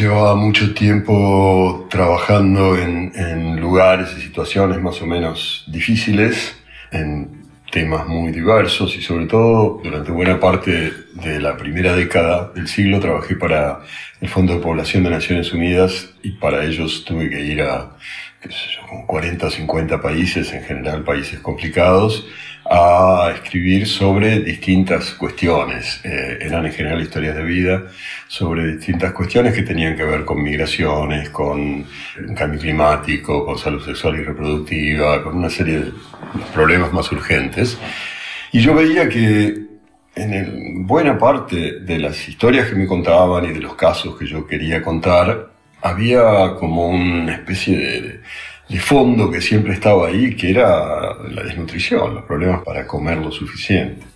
llevaba mucho tiempo trabajando en, lugares y situaciones más o menos difíciles, en temas muy diversos y sobre todo durante buena parte de la primera década del siglo trabajé para el Fondo de Población de Naciones Unidas y para ellos tuve que ir a qué sé yo, 40 o 50 países, en general países complicados, a escribir sobre distintas cuestiones. Eh, eran en general historias de vida sobre distintas cuestiones que tenían que ver con migraciones, con cambio climático, con salud sexual y reproductiva, con una serie de problemas más urgentes. Y yo veía que en buena parte de las historias que me contaban y de los casos que yo quería contar, había como una especie de, de fondo que siempre estaba ahí, que era la desnutrición, los problemas para comer lo suficiente.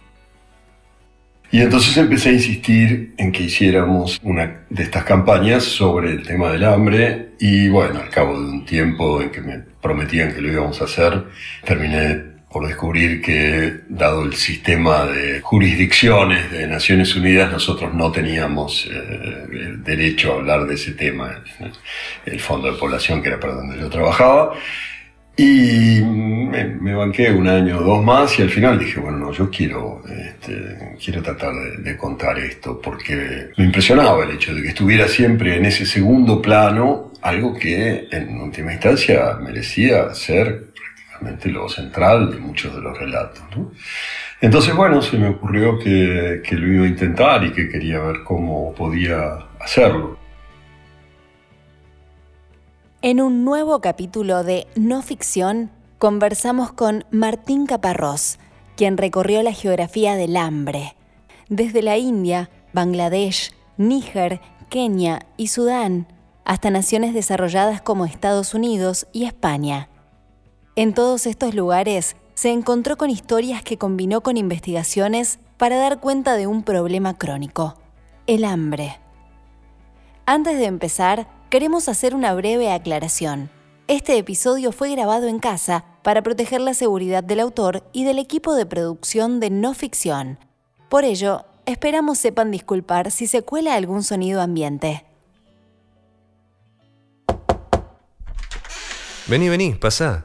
Y entonces empecé a insistir en que hiciéramos una de estas campañas sobre el tema del hambre y bueno, al cabo de un tiempo en que me prometían que lo íbamos a hacer, terminé por descubrir que, dado el sistema de jurisdicciones de Naciones Unidas, nosotros no teníamos eh, el derecho a hablar de ese tema, el Fondo de Población, que era para donde yo trabajaba. Y me, banqué un año o dos más y al final dije, bueno, no, yo quiero, este, quiero tratar de, contar esto porque me impresionaba el hecho de que estuviera siempre en ese segundo plano, algo que en última instancia merecía ser lo central de muchos de los relatos. Entonces, bueno, se me ocurrió que, que lo iba a intentar y que quería ver cómo podía hacerlo. En un nuevo capítulo de No Ficción, conversamos con Martín Caparrós, quien recorrió la geografía del hambre, desde la India, Bangladesh, Níger, Kenia y Sudán, hasta naciones desarrolladas como Estados Unidos y España. En todos estos lugares se encontró con historias que combinó con investigaciones para dar cuenta de un problema crónico, el hambre. Antes de empezar, queremos hacer una breve aclaración. Este episodio fue grabado en casa para proteger la seguridad del autor y del equipo de producción de no ficción. Por ello, esperamos sepan disculpar si se cuela algún sonido ambiente. Vení, vení, pasa.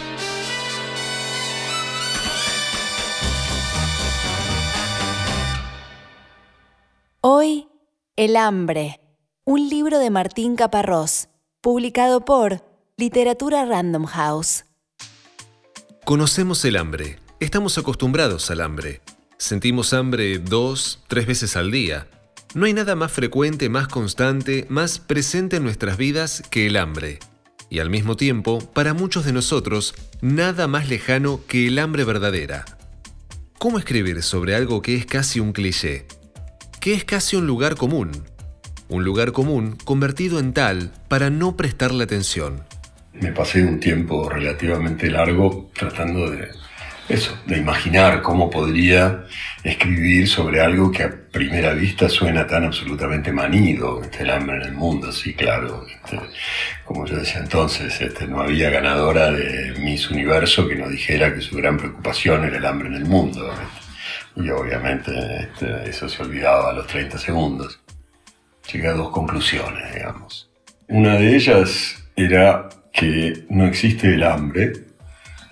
El hambre, un libro de Martín Caparrós, publicado por Literatura Random House. Conocemos el hambre, estamos acostumbrados al hambre. Sentimos hambre dos, tres veces al día. No hay nada más frecuente, más constante, más presente en nuestras vidas que el hambre. Y al mismo tiempo, para muchos de nosotros, nada más lejano que el hambre verdadera. ¿Cómo escribir sobre algo que es casi un cliché? Que es casi un lugar común. Un lugar común convertido en tal para no prestarle atención. Me pasé un tiempo relativamente largo tratando de eso, de imaginar cómo podría escribir sobre algo que a primera vista suena tan absolutamente manido, este, el hambre en el mundo, sí, claro. Este, como yo decía entonces, este, no había ganadora de Miss Universo que no dijera que su gran preocupación era el hambre en el mundo. Y obviamente este, eso se olvidaba a los 30 segundos. Llegué a dos conclusiones, digamos. Una de ellas era que no existe el hambre,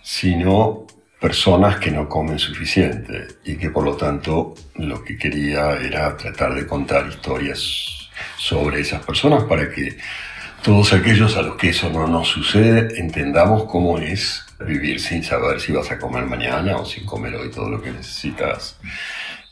sino personas que no comen suficiente y que por lo tanto lo que quería era tratar de contar historias sobre esas personas para que todos aquellos a los que eso no nos sucede entendamos cómo es vivir sin saber si vas a comer mañana o sin comer hoy todo lo que necesitas.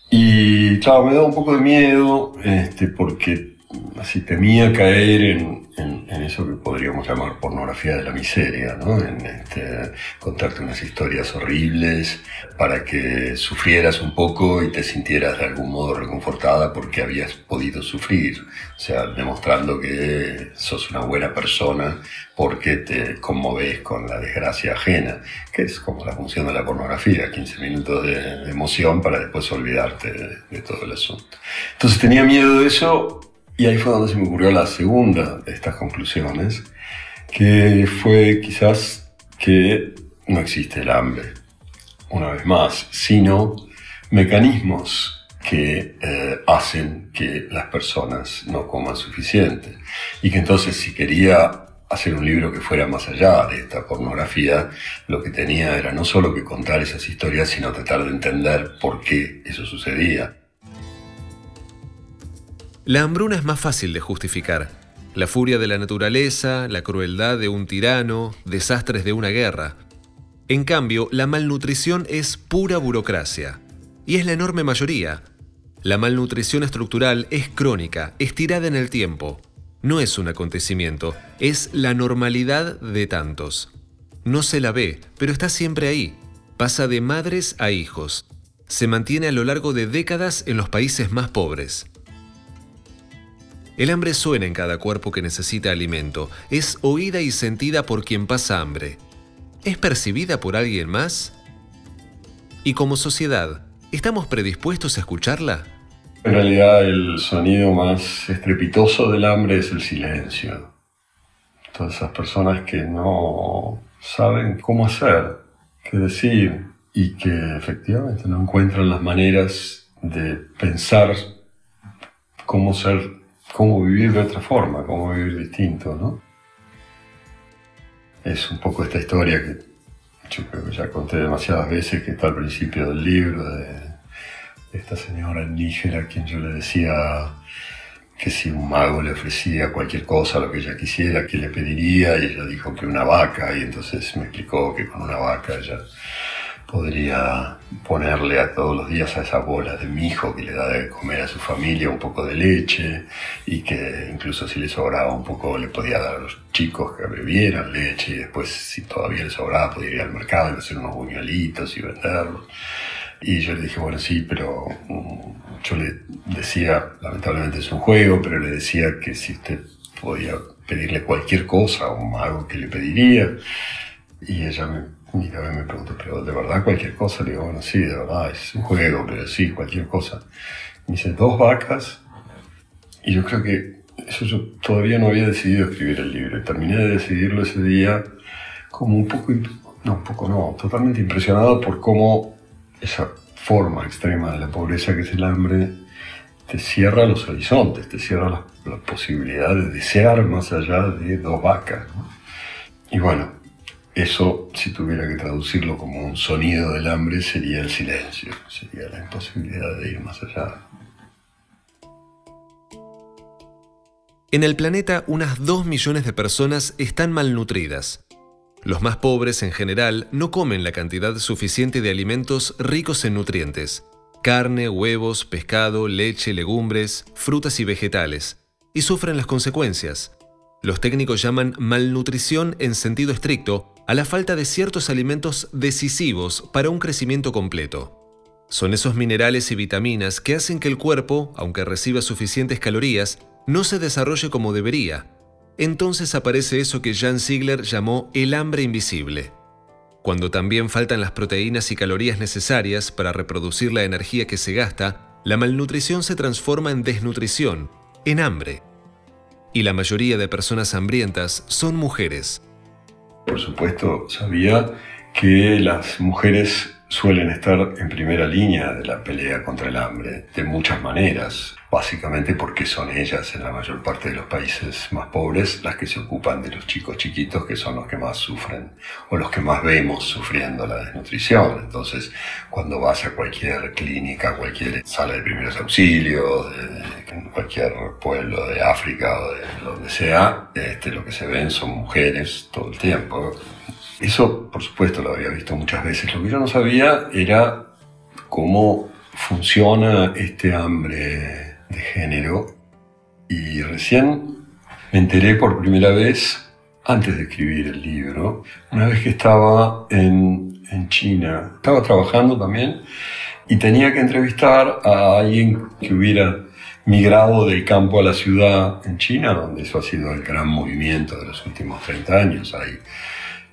Y claro, me da un poco de miedo, este, porque así temía caer en, eso que podríamos llamar pornografía de la miseria, ¿no? en este, contarte unas historias horribles para que sufrieras un poco y te sintieras de algún modo reconfortada porque habías podido sufrir, o sea, demostrando que sos una buena persona porque te conmoves con la desgracia ajena, que es como la función de la pornografía, 15 minutos de, emoción para después olvidarte de todo el asunto. Entonces tenía miedo de eso y ahí fue donde se me ocurrió la segunda de estas conclusiones, que fue quizás que no existe el hambre, una vez más, sino mecanismos que eh, hacen que las personas no coman suficiente. Y que entonces si quería hacer un libro que fuera más allá de esta pornografía, lo que tenía era no solo que contar esas historias, sino tratar de entender por qué eso sucedía. La hambruna es más fácil de justificar. La furia de la naturaleza, la crueldad de un tirano, desastres de una guerra. En cambio, la malnutrición es pura burocracia. Y es la enorme mayoría. La malnutrición estructural es crónica, estirada en el tiempo. No es un acontecimiento, es la normalidad de tantos. No se la ve, pero está siempre ahí. Pasa de madres a hijos. Se mantiene a lo largo de décadas en los países más pobres. El hambre suena en cada cuerpo que necesita alimento, es oída y sentida por quien pasa hambre. ¿Es percibida por alguien más? Y como sociedad, ¿estamos predispuestos a escucharla? En realidad el sonido más estrepitoso del hambre es el silencio. Todas esas personas que no saben cómo hacer, qué decir y que efectivamente no encuentran las maneras de pensar cómo ser cómo vivir de otra forma, cómo vivir distinto, ¿no? Es un poco esta historia que yo creo que ya conté demasiadas veces, que está al principio del libro, de esta señora en Níger a quien yo le decía que si un mago le ofrecía cualquier cosa, lo que ella quisiera, que le pediría, y ella dijo que una vaca, y entonces me explicó que con una vaca ella podría ponerle a todos los días a esa bola de mi hijo que le da de comer a su familia un poco de leche y que incluso si le sobraba un poco le podía dar a los chicos que bebieran leche y después si todavía le sobraba podría ir al mercado y hacer unos buñuelitos y venderlos. Y yo le dije, bueno, sí, pero mm, yo le decía, lamentablemente es un juego, pero le decía que si usted podía pedirle cualquier cosa o algo que le pediría. Y ella me y a me preguntó, pero ¿de verdad cualquier cosa? Le digo, bueno, sí, de verdad, es un juego, pero sí, cualquier cosa. Me dice, dos vacas. Y yo creo que eso yo todavía no había decidido escribir el libro. Terminé de decidirlo ese día como un poco, no, un poco no, totalmente impresionado por cómo esa forma extrema de la pobreza que es el hambre te cierra los horizontes, te cierra la, posibilidad de desear más allá de dos vacas. Y bueno, eso, si tuviera que traducirlo como un sonido del hambre, sería el silencio, sería la imposibilidad de ir más allá. En el planeta, unas 2 millones de personas están malnutridas. Los más pobres en general no comen la cantidad suficiente de alimentos ricos en nutrientes. Carne, huevos, pescado, leche, legumbres, frutas y vegetales. Y sufren las consecuencias. Los técnicos llaman malnutrición en sentido estricto a la falta de ciertos alimentos decisivos para un crecimiento completo. Son esos minerales y vitaminas que hacen que el cuerpo, aunque reciba suficientes calorías, no se desarrolle como debería. Entonces aparece eso que Jan Ziegler llamó el hambre invisible. Cuando también faltan las proteínas y calorías necesarias para reproducir la energía que se gasta, la malnutrición se transforma en desnutrición, en hambre. Y la mayoría de personas hambrientas son mujeres. Por supuesto, sabía que las mujeres suelen estar en primera línea de la pelea contra el hambre, de muchas maneras, básicamente porque son ellas en la mayor parte de los países más pobres las que se ocupan de los chicos chiquitos que son los que más sufren o los que más vemos sufriendo la desnutrición. Entonces, cuando vas a cualquier clínica, cualquier sala de primeros auxilios, en cualquier pueblo de África o de donde sea, este, lo que se ven son mujeres todo el tiempo. Eso, por supuesto, lo había visto muchas veces. Lo que yo no sabía era cómo funciona este hambre de género Y recién me enteré por primera vez, antes de escribir el libro, una vez que estaba en, en China. Estaba trabajando también y tenía que entrevistar a alguien que hubiera migrado del campo a la ciudad en China, donde eso ha sido el gran movimiento de los últimos 30 años. Hay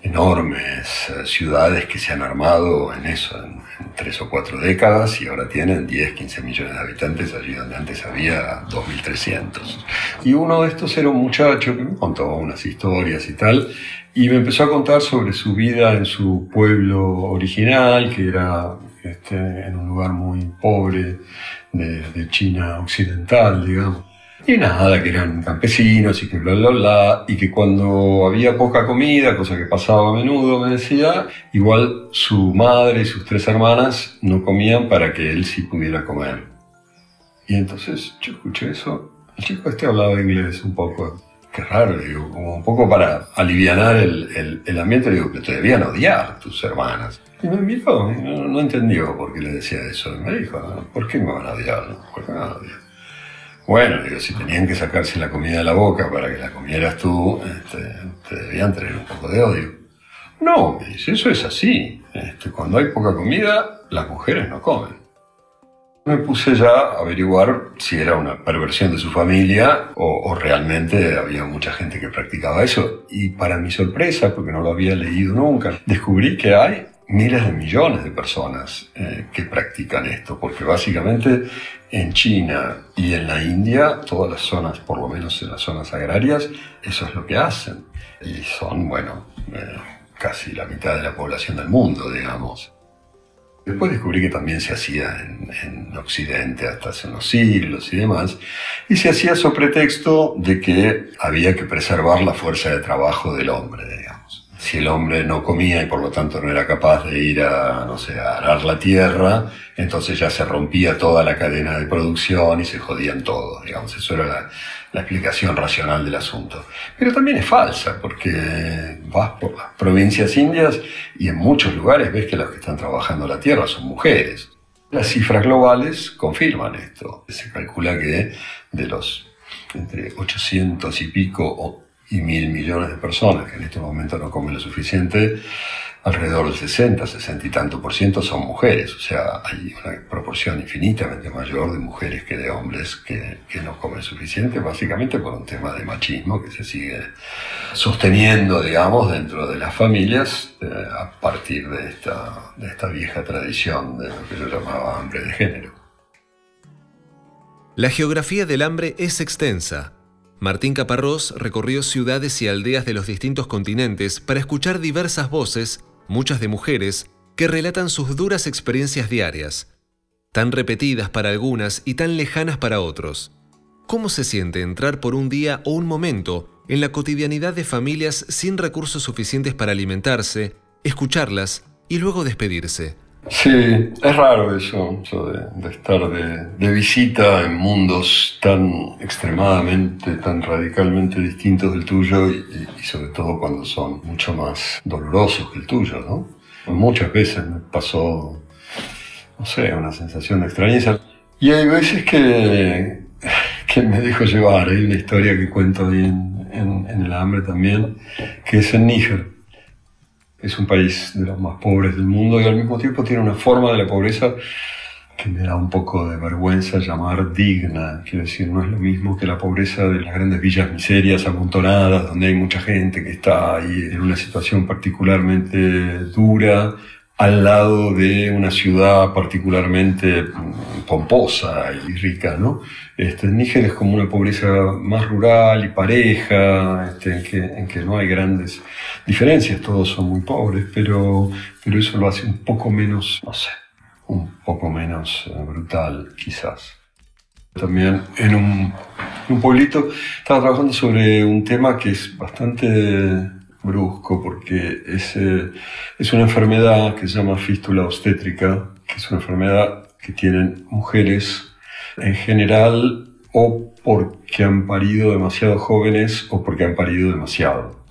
enormes eh, ciudades que se han armado en eso, en, tres o cuatro décadas y ahora tienen 10, 15 millones de habitantes allí donde antes había 2.300. Y uno de estos era un muchacho que me contó unas historias y tal, y me empezó a contar sobre su vida en su pueblo original, que era este, en un lugar muy pobre de, de China occidental, digamos y nada, que eran campesinos y que bla, bla, bla. Y que cuando había poca comida, cosa que pasaba a menudo, me decía, igual su madre y sus tres hermanas no comían para que él sí pudiera comer. Y entonces yo escuché eso. El chico este hablaba inglés un poco. Qué raro, digo, como un poco para aliviar el, el, ambiente, digo, que te debían odiar tus hermanas. Y me miró, no, no entendió por qué le decía eso. Y me dijo, ¿por qué me van a odiar? ¿Por qué me van a odiar? Bueno, digo, si tenían que sacarse la comida de la boca para que la comieras tú, este, te debían tener un poco de odio. No, me dice, eso es así. Este, cuando hay poca comida, las mujeres no comen. Me puse ya a averiguar si era una perversión de su familia o, o, realmente había mucha gente que practicaba eso. Y para mi sorpresa, porque no lo había leído nunca, descubrí que hay miles de millones de personas eh, que practican esto, porque básicamente en China y en la India, todas las zonas, por lo menos en las zonas agrarias, eso es lo que hacen. Y son, bueno, eh, casi la mitad de la población del mundo, digamos. Después descubrí que también se hacía en, en, Occidente hasta hace unos siglos y demás, y se hacía sobre pretexto de que había que preservar la fuerza de trabajo del hombre, digamos si el hombre no comía y por lo tanto no era capaz de ir a, no sé, arar la tierra, entonces ya se rompía toda la cadena de producción y se jodían todos, digamos, eso era la, la explicación racional del asunto. Pero también es falsa, porque vas por las provincias indias y en muchos lugares ves que los que están trabajando la tierra son mujeres. Las cifras globales confirman esto. Se calcula que de los entre 800 y pico y mil millones de personas que en este momento no comen lo suficiente, alrededor del 60, 60 y tanto por ciento son mujeres. O sea, hay una proporción infinitamente mayor de mujeres que de hombres que, que no comen suficiente, básicamente por un tema de machismo que se sigue sosteniendo, digamos, dentro de las familias eh, a partir de esta, de esta vieja tradición de lo que yo llamaba hambre de género. La geografía del hambre es extensa Martín Caparrós recorrió ciudades y aldeas de los distintos continentes para escuchar diversas voces, muchas de mujeres, que relatan sus duras experiencias diarias, tan repetidas para algunas y tan lejanas para otros. ¿Cómo se siente entrar por un día o un momento en la cotidianidad de familias sin recursos suficientes para alimentarse, escucharlas y luego despedirse? Sí, es raro eso, eso de, estar de, visita en mundos tan extremadamente, tan radicalmente distintos del tuyo y, sobre todo cuando son mucho más dolorosos que el tuyo, ¿no? Muchas veces me pasó, no sé, una sensación de extrañeza. Y hay veces que, que me dejo llevar, hay una historia que cuento ahí en, en, en El Hambre también, que es en Níger es un país de los más pobres del mundo y al mismo tiempo tiene una forma de la pobreza que me da un poco de vergüenza llamar digna. Quiero decir, no es lo mismo que la pobreza de las grandes villas miserias amontonadas, donde hay mucha gente que está ahí en una situación particularmente dura, al lado de una ciudad particularmente pomposa y rica, ¿no? Este, Níger es como una pobreza más rural y pareja, este, en, que, en que no hay grandes diferencias, todos son muy pobres, pero, pero eso lo hace un poco menos, no sé, un poco menos eh, brutal, quizás. También en un, en un pueblito estaba trabajando sobre un tema que es bastante brusco porque es, eh, es una enfermedad que se llama fístula obstétrica, que es una enfermedad que tienen mujeres en general o porque han parido demasiado jóvenes o porque han parido demasiado.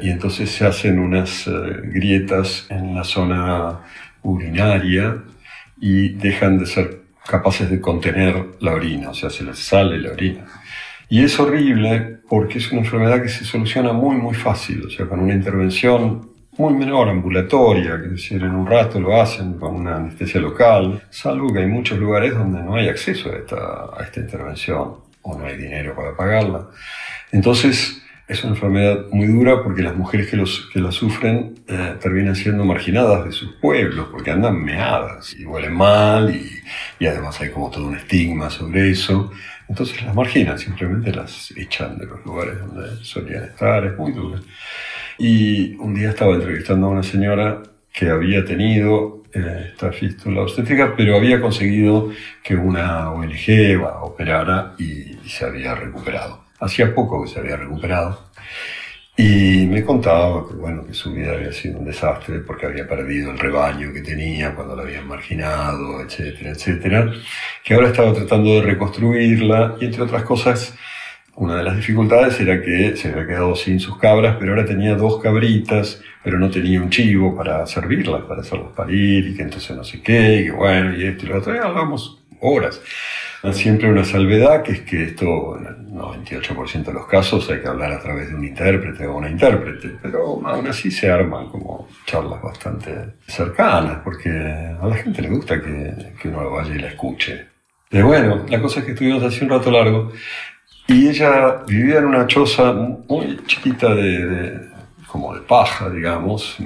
Y entonces se hacen unas eh, grietas en la zona urinaria y dejan de ser capaces de contener la orina, o sea, se les sale la orina. Y es horrible porque es una enfermedad que se soluciona muy, muy fácil, o sea, con una intervención muy menor, ambulatoria, que decir, en un rato lo hacen con una anestesia local, salvo que hay muchos lugares donde no hay acceso a esta, a esta intervención o no hay dinero para pagarla. Entonces, es una enfermedad muy dura porque las mujeres que, los, que la sufren eh, terminan siendo marginadas de sus pueblos porque andan meadas y huelen mal y, y, además hay como todo un estigma sobre eso. Entonces las marginan, simplemente las echan de los lugares donde solían estar, es muy duro. Y un día estaba entrevistando a una señora que había tenido eh, esta fístula obstétrica, pero había conseguido que una ONG operara y, y se había recuperado hacía poco que se había recuperado, y me contaba que, bueno, que su vida había sido un desastre porque había perdido el rebaño que tenía cuando la habían marginado, etcétera, etcétera, que ahora estaba tratando de reconstruirla y entre otras cosas, una de las dificultades era que se había quedado sin sus cabras, pero ahora tenía dos cabritas, pero no tenía un chivo para servirlas, para hacerlas parir, y que entonces no sé qué, y que bueno, y esto y lo otro, y hablamos horas. Siempre una salvedad, que es que esto, 98% de los casos, hay que hablar a través de un intérprete o una intérprete, pero aún así se arman como charlas bastante cercanas, porque a la gente le gusta que, que uno vaya y la escuche. Pero bueno, la cosa es que estuvimos así un rato largo, y ella vivía en una choza muy chiquita de, como de paja, digamos,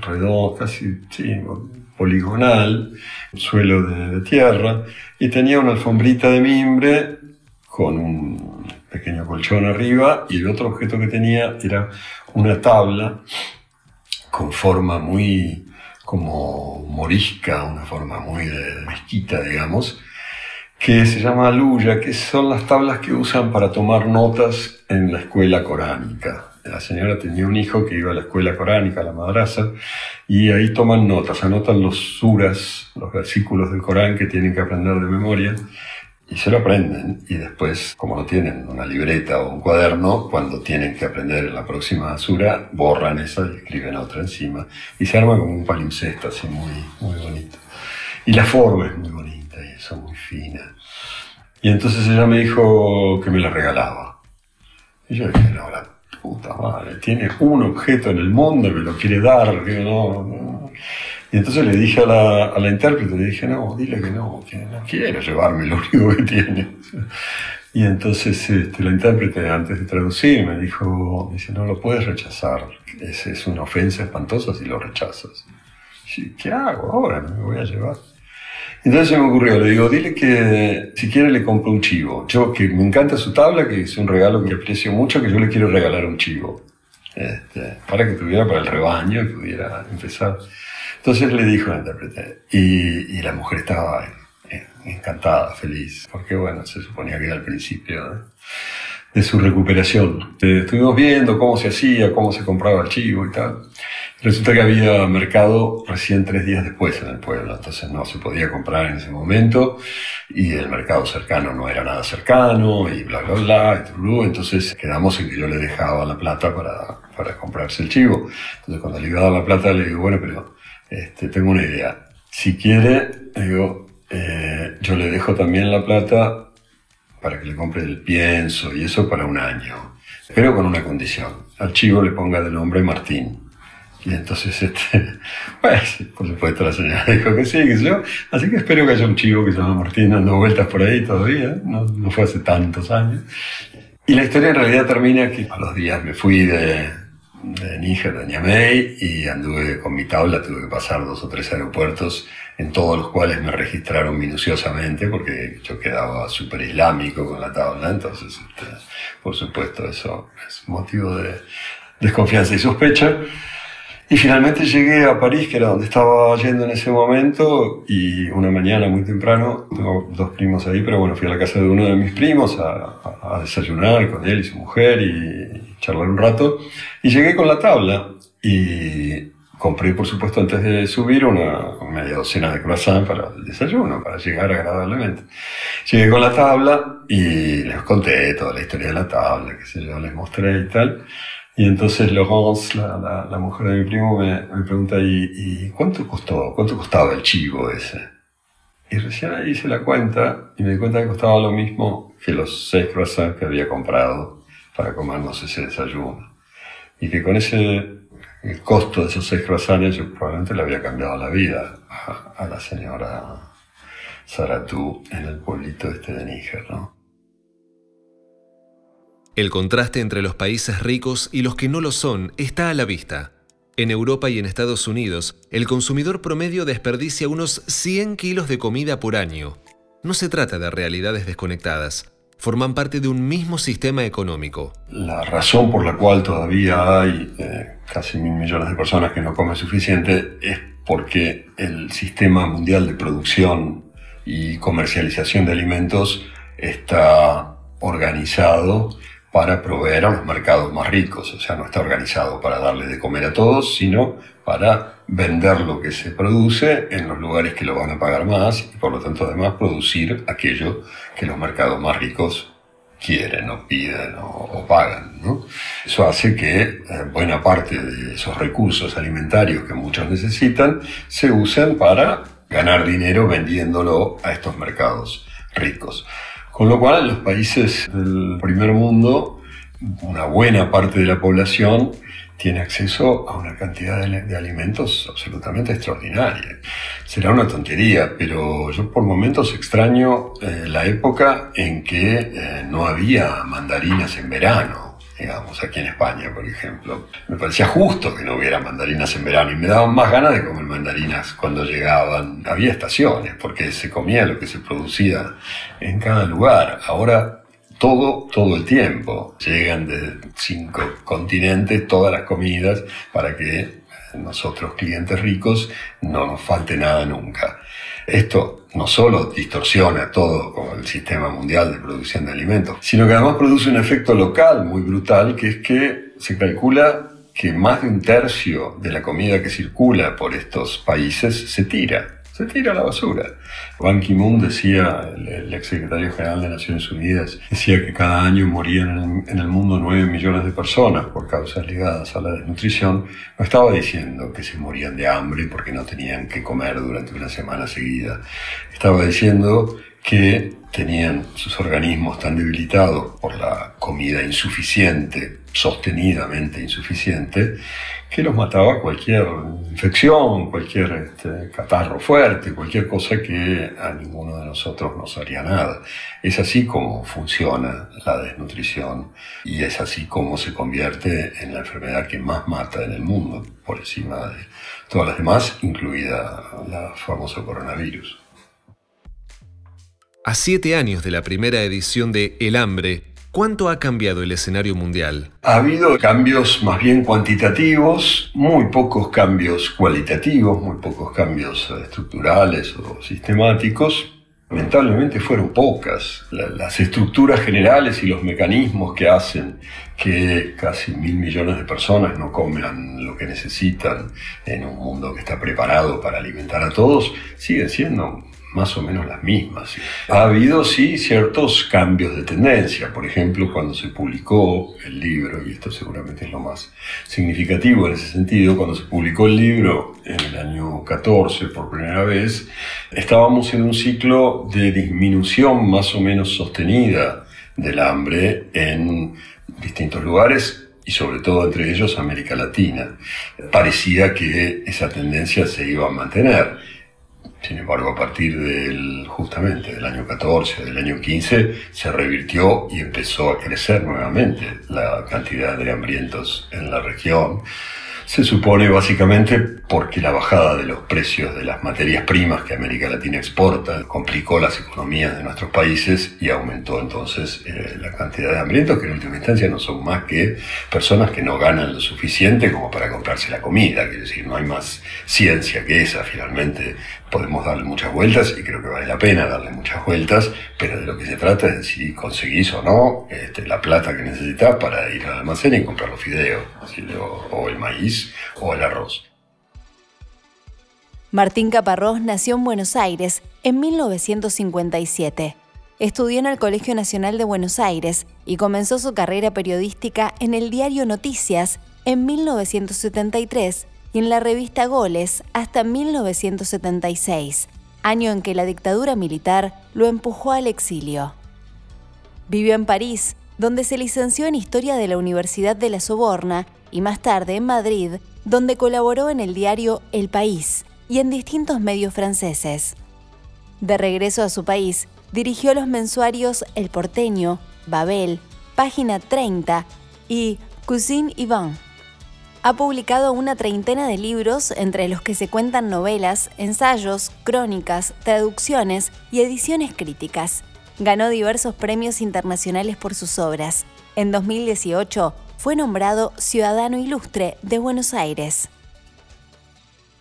redondo, casi, sí, poligonal, suelo de, tierra, y tenía una alfombrita de mimbre con un pequeño colchón arriba, y el otro objeto que tenía era una tabla con forma muy como morisca, una forma muy de mezquita, digamos, que se llama aluya, que son las tablas que usan para tomar notas en la escuela coránica. La señora tenía un hijo que iba a la escuela coránica, a la madraza, y ahí toman notas, anotan los suras, los versículos del Corán que tienen que aprender de memoria, y se lo aprenden. Y después, como no tienen una libreta o un cuaderno, cuando tienen que aprender la próxima sura, borran esa y escriben otra encima. Y se arma como un palimpsesto así muy, muy bonito. Y la forma es muy bonita y eso muy fina. Y entonces ella me dijo que me la regalaba. Y yo dije, no, la puta madre, tiene un objeto en el mundo que lo quiere dar, no, Y entonces le dije a la, a la intérprete, le dije, no, dile que no, que no quiero llevarme lo único que tiene. Y entonces este, la intérprete, antes de traducir, me dijo, dice, no lo puedes rechazar, es, es una ofensa espantosa si lo rechazas. Y, ¿Qué hago ahora? Me voy a llevar. Entonces se me ocurrió, le digo, dile que si quiere le compro un chivo. Yo, que me encanta su tabla, que es un regalo que aprecio mucho, que yo le quiero regalar un chivo. Este, para que tuviera para el rebaño y pudiera empezar. Entonces le dijo la intérprete, y, y la mujer estaba encantada, feliz, porque bueno, se suponía que era el principio de su recuperación. Eh, estuvimos viendo cómo se hacía, cómo se compraba el chivo y tal. Resulta que había mercado recién tres días después en el pueblo, entonces no se podía comprar en ese momento y el mercado cercano no era nada cercano y bla, bla, bla, y entonces quedamos en que yo le dejaba la plata para, para comprarse el chivo. Entonces cuando le iba a dar la plata le digo, bueno, pero este, tengo una idea. Si quiere, digo, eh, yo le dejo también la plata para que le compre el pienso y eso para un año, pero con una condición. Al chivo le ponga de nombre Martín. Y entonces, este, pues, por supuesto, la señora dijo que sí, que yo. Así que espero que haya un chivo que se llama Martín dando vueltas por ahí todavía. No, no fue hace tantos años. Y la historia en realidad termina que a los días me fui de, de Níger, de Niamey, y anduve con mi tabla, tuve que pasar dos o tres aeropuertos, en todos los cuales me registraron minuciosamente, porque yo quedaba súper islámico con la tabla, entonces, este, por supuesto, eso es motivo de desconfianza y sospecha. Y finalmente llegué a París, que era donde estaba yendo en ese momento, y una mañana muy temprano, tengo dos primos ahí, pero bueno, fui a la casa de uno de mis primos a, desayunar con él y su mujer y charlar un rato, y llegué con la tabla y compré, por supuesto, antes de subir una media docena de croissants para el desayuno, para llegar agradablemente. Llegué con la tabla y les conté toda la historia de la tabla, que sé yo, les mostré y tal. Y entonces Laurence, la, la, mujer de mi primo, me, me pregunta, ¿y, ¿y, cuánto costó? ¿Cuánto costaba el chivo ese? Y recién ahí hice la cuenta y me di cuenta que costaba lo mismo que los seis croissants que había comprado para comernos ese desayuno. Y que con ese el costo de esos seis croissants yo probablemente le había cambiado la vida a, la señora Saratú en el pueblito este de Níger, ¿no? El contraste entre los países ricos y los que no lo son está a la vista. En Europa y en Estados Unidos, el consumidor promedio desperdicia unos 100 kilos de comida por año. No se trata de realidades desconectadas, forman parte de un mismo sistema económico. La razón por la cual todavía hay eh, casi mil millones de personas que no comen suficiente es porque el sistema mundial de producción y comercialización de alimentos está organizado para proveer a los mercados más ricos, o sea, no está organizado para darle de comer a todos, sino para vender lo que se produce en los lugares que lo van a pagar más y por lo tanto además producir aquello que los mercados más ricos quieren o piden o, pagan. Eso hace que eh, buena parte de esos recursos alimentarios que muchos necesitan se usen para ganar dinero vendiéndolo a estos mercados ricos. Con lo cual, en los países del primer mundo, una buena parte de la población tiene acceso a una cantidad de, alimentos absolutamente extraordinaria. Será una tontería, pero yo por momentos extraño eh, la época en que eh, no había mandarinas en verano digamos, aquí en España, por ejemplo. Me parecía justo que no hubiera mandarinas en verano y me daban más ganas de comer mandarinas cuando llegaban. Había estaciones, porque se comía lo que se producía en cada lugar. Ahora todo, todo el tiempo. Llegan de cinco continentes todas las comidas para que nosotros, clientes ricos, no nos falte nada nunca. Esto no solo distorsiona todo como el sistema mundial de producción de alimentos, sino que además produce un efecto local muy brutal, que es que se calcula que más de un tercio de la comida que circula por estos países se tira se tira a la basura. Ban Ki-moon decía, el, ex secretario general de Naciones Unidas, decía que cada año morían en el, mundo 9 millones de personas por causas ligadas a la desnutrición. No estaba diciendo que se morían de hambre porque no tenían que comer durante una semana seguida. Estaba diciendo que tenían sus organismos tan debilitados por la comida insuficiente, sostenidamente insuficiente, que los mataba cualquier infección, cualquier este, catarro fuerte, cualquier cosa que a ninguno de nosotros nos haría nada. Es así como funciona la desnutrición y es así como se convierte en la enfermedad que más mata en el mundo, por encima de todas las demás, incluida la famosa coronavirus. A siete años de la primera edición de El hambre, ¿Cuánto ha cambiado el escenario mundial? Ha habido cambios más bien cuantitativos, muy pocos cambios cualitativos, muy pocos cambios estructurales o sistemáticos. Lamentablemente fueron pocas. Las estructuras generales y los mecanismos que hacen que casi mil millones de personas no coman lo que necesitan en un mundo que está preparado para alimentar a todos siguen siendo más o menos las mismas. Ha habido, sí, ciertos cambios de tendencia. Por ejemplo, cuando se publicó el libro, y esto seguramente es lo más significativo en ese sentido, cuando se publicó el libro en el año 14 por primera vez, estábamos en un ciclo de disminución más o menos sostenida del hambre en distintos lugares y sobre todo entre ellos América Latina. Parecía que esa tendencia se iba a mantener sin embargo, a partir del, justamente del año 14, del año 15, se revirtió y empezó a crecer nuevamente la cantidad de hambrientos en la región se supone básicamente porque la bajada de los precios de las materias primas que América Latina exporta complicó las economías de nuestros países y aumentó entonces eh, la cantidad de hambrientos que en última instancia no son más que personas que no ganan lo suficiente como para comprarse la comida. Quiere decir, no hay más ciencia que esa. Finalmente podemos darle muchas vueltas y creo que vale la pena darle muchas vueltas, pero de lo que se trata es si conseguís o no este, la plata que necesitas para ir al almacén y comprar los fideos o el maíz o el arroz. Martín Caparrós nació en Buenos Aires en 1957. Estudió en el Colegio Nacional de Buenos Aires y comenzó su carrera periodística en el diario Noticias en 1973 y en la revista Goles hasta 1976. año en que la dictadura militar lo empujó al exilio. Vivió en París, donde se licenció en Historia de la Universidad de la Soborna y más tarde en Madrid, donde colaboró en el diario El País y en distintos medios franceses. De regreso a su país, dirigió los mensuarios El Porteño, Babel, Página 30 y Cousin Yvan. Ha publicado una treintena de libros, entre los que se cuentan novelas, ensayos, crónicas, traducciones y ediciones críticas. Ganó diversos premios internacionales por sus obras. En 2018 fue nombrado Ciudadano Ilustre de Buenos Aires.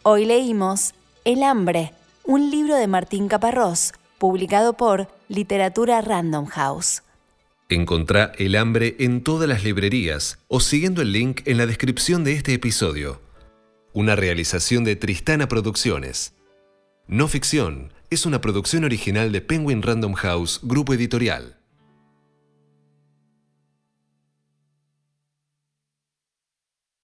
Hoy leímos El hambre, un libro de Martín Caparrós, publicado por Literatura Random House. Encontrá El hambre en todas las librerías o siguiendo el link en la descripción de este episodio. Una realización de Tristana Producciones. No ficción es una producción original de Penguin Random House, grupo editorial.